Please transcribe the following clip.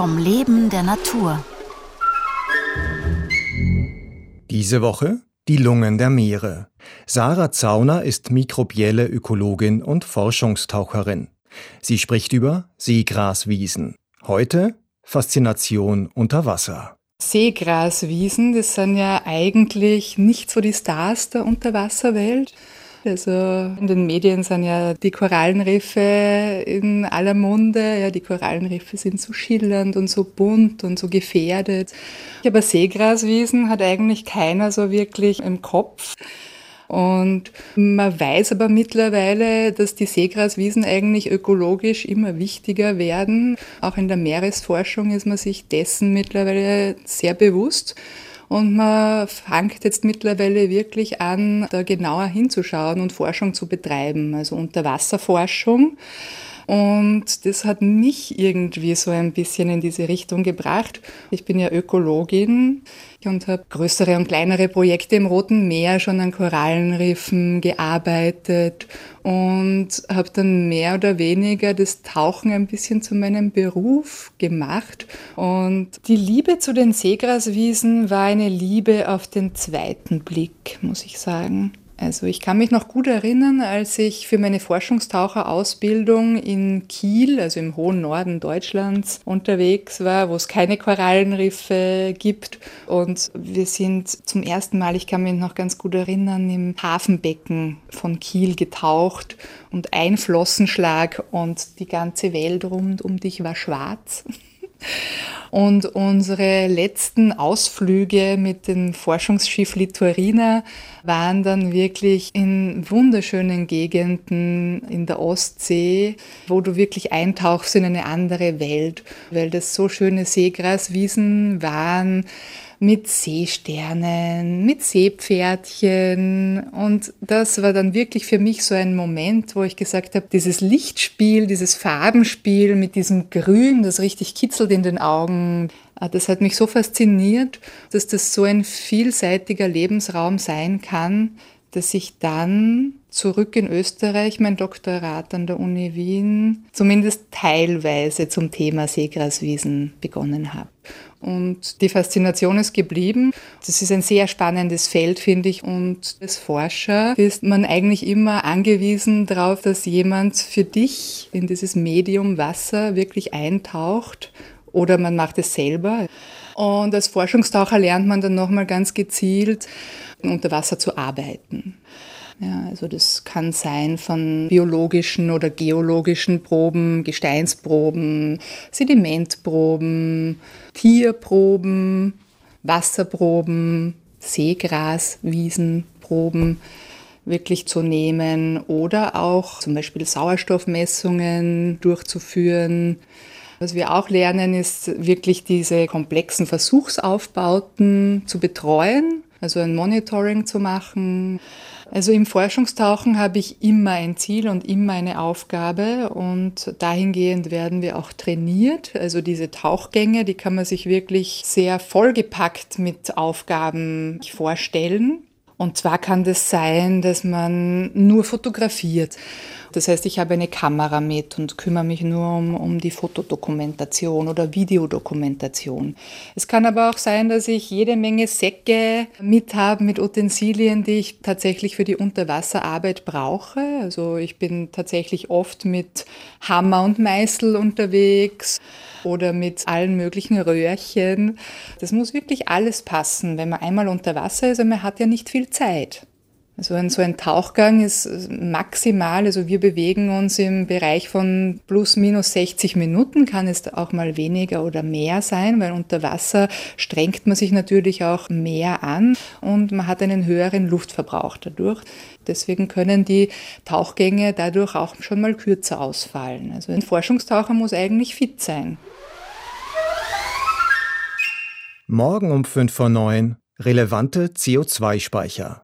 vom Leben der Natur. Diese Woche die Lungen der Meere. Sarah Zauner ist mikrobielle Ökologin und Forschungstaucherin. Sie spricht über Seegraswiesen. Heute Faszination unter Wasser. Seegraswiesen, das sind ja eigentlich nicht so die Stars der Unterwasserwelt. Also in den Medien sind ja die Korallenriffe in aller Munde. Ja, die Korallenriffe sind so schillernd und so bunt und so gefährdet. Aber Seegraswiesen hat eigentlich keiner so wirklich im Kopf. Und man weiß aber mittlerweile, dass die Seegraswiesen eigentlich ökologisch immer wichtiger werden. Auch in der Meeresforschung ist man sich dessen mittlerweile sehr bewusst. Und man fängt jetzt mittlerweile wirklich an, da genauer hinzuschauen und Forschung zu betreiben, also Unterwasserforschung. Und das hat mich irgendwie so ein bisschen in diese Richtung gebracht. Ich bin ja Ökologin und habe größere und kleinere Projekte im Roten Meer schon an Korallenriffen gearbeitet und habe dann mehr oder weniger das Tauchen ein bisschen zu meinem Beruf gemacht. Und die Liebe zu den Seegraswiesen war eine Liebe auf den zweiten Blick, muss ich sagen. Also ich kann mich noch gut erinnern, als ich für meine Forschungstaucherausbildung in Kiel, also im hohen Norden Deutschlands, unterwegs war, wo es keine Korallenriffe gibt. Und wir sind zum ersten Mal, ich kann mich noch ganz gut erinnern, im Hafenbecken von Kiel getaucht und ein Flossenschlag und die ganze Welt rund um dich war schwarz. Und unsere letzten Ausflüge mit dem Forschungsschiff Litorina waren dann wirklich in wunderschönen Gegenden in der Ostsee, wo du wirklich eintauchst in eine andere Welt, weil das so schöne Seegraswiesen waren mit Seesternen, mit Seepferdchen. Und das war dann wirklich für mich so ein Moment, wo ich gesagt habe, dieses Lichtspiel, dieses Farbenspiel mit diesem Grün, das richtig kitzelt in den Augen, ah, das hat mich so fasziniert, dass das so ein vielseitiger Lebensraum sein kann, dass ich dann zurück in Österreich mein Doktorat an der Uni Wien zumindest teilweise zum Thema Seegraswiesen begonnen habe. Und die Faszination ist geblieben. Das ist ein sehr spannendes Feld, finde ich. Und als Forscher ist man eigentlich immer angewiesen darauf, dass jemand für dich in dieses Medium Wasser wirklich eintaucht oder man macht es selber. Und als Forschungstaucher lernt man dann nochmal ganz gezielt, unter Wasser zu arbeiten. Ja, also das kann sein von biologischen oder geologischen Proben, Gesteinsproben, Sedimentproben, Tierproben, Wasserproben, Seegras, Wiesenproben wirklich zu nehmen oder auch zum Beispiel Sauerstoffmessungen durchzuführen. Was wir auch lernen, ist wirklich diese komplexen Versuchsaufbauten zu betreuen, also ein Monitoring zu machen also im Forschungstauchen habe ich immer ein Ziel und immer eine Aufgabe und dahingehend werden wir auch trainiert. Also diese Tauchgänge, die kann man sich wirklich sehr vollgepackt mit Aufgaben vorstellen. Und zwar kann das sein, dass man nur fotografiert. Das heißt, ich habe eine Kamera mit und kümmere mich nur um, um die Fotodokumentation oder Videodokumentation. Es kann aber auch sein, dass ich jede Menge Säcke mit habe mit Utensilien, die ich tatsächlich für die Unterwasserarbeit brauche. Also ich bin tatsächlich oft mit Hammer und Meißel unterwegs oder mit allen möglichen Röhrchen. Das muss wirklich alles passen, wenn man einmal unter Wasser ist und man hat ja nicht viel Zeit. Also ein, so ein Tauchgang ist maximal, also wir bewegen uns im Bereich von plus minus 60 Minuten, kann es auch mal weniger oder mehr sein, weil unter Wasser strengt man sich natürlich auch mehr an und man hat einen höheren Luftverbrauch dadurch. Deswegen können die Tauchgänge dadurch auch schon mal kürzer ausfallen. Also ein Forschungstaucher muss eigentlich fit sein. Morgen um 5 vor 9 relevante CO2-Speicher.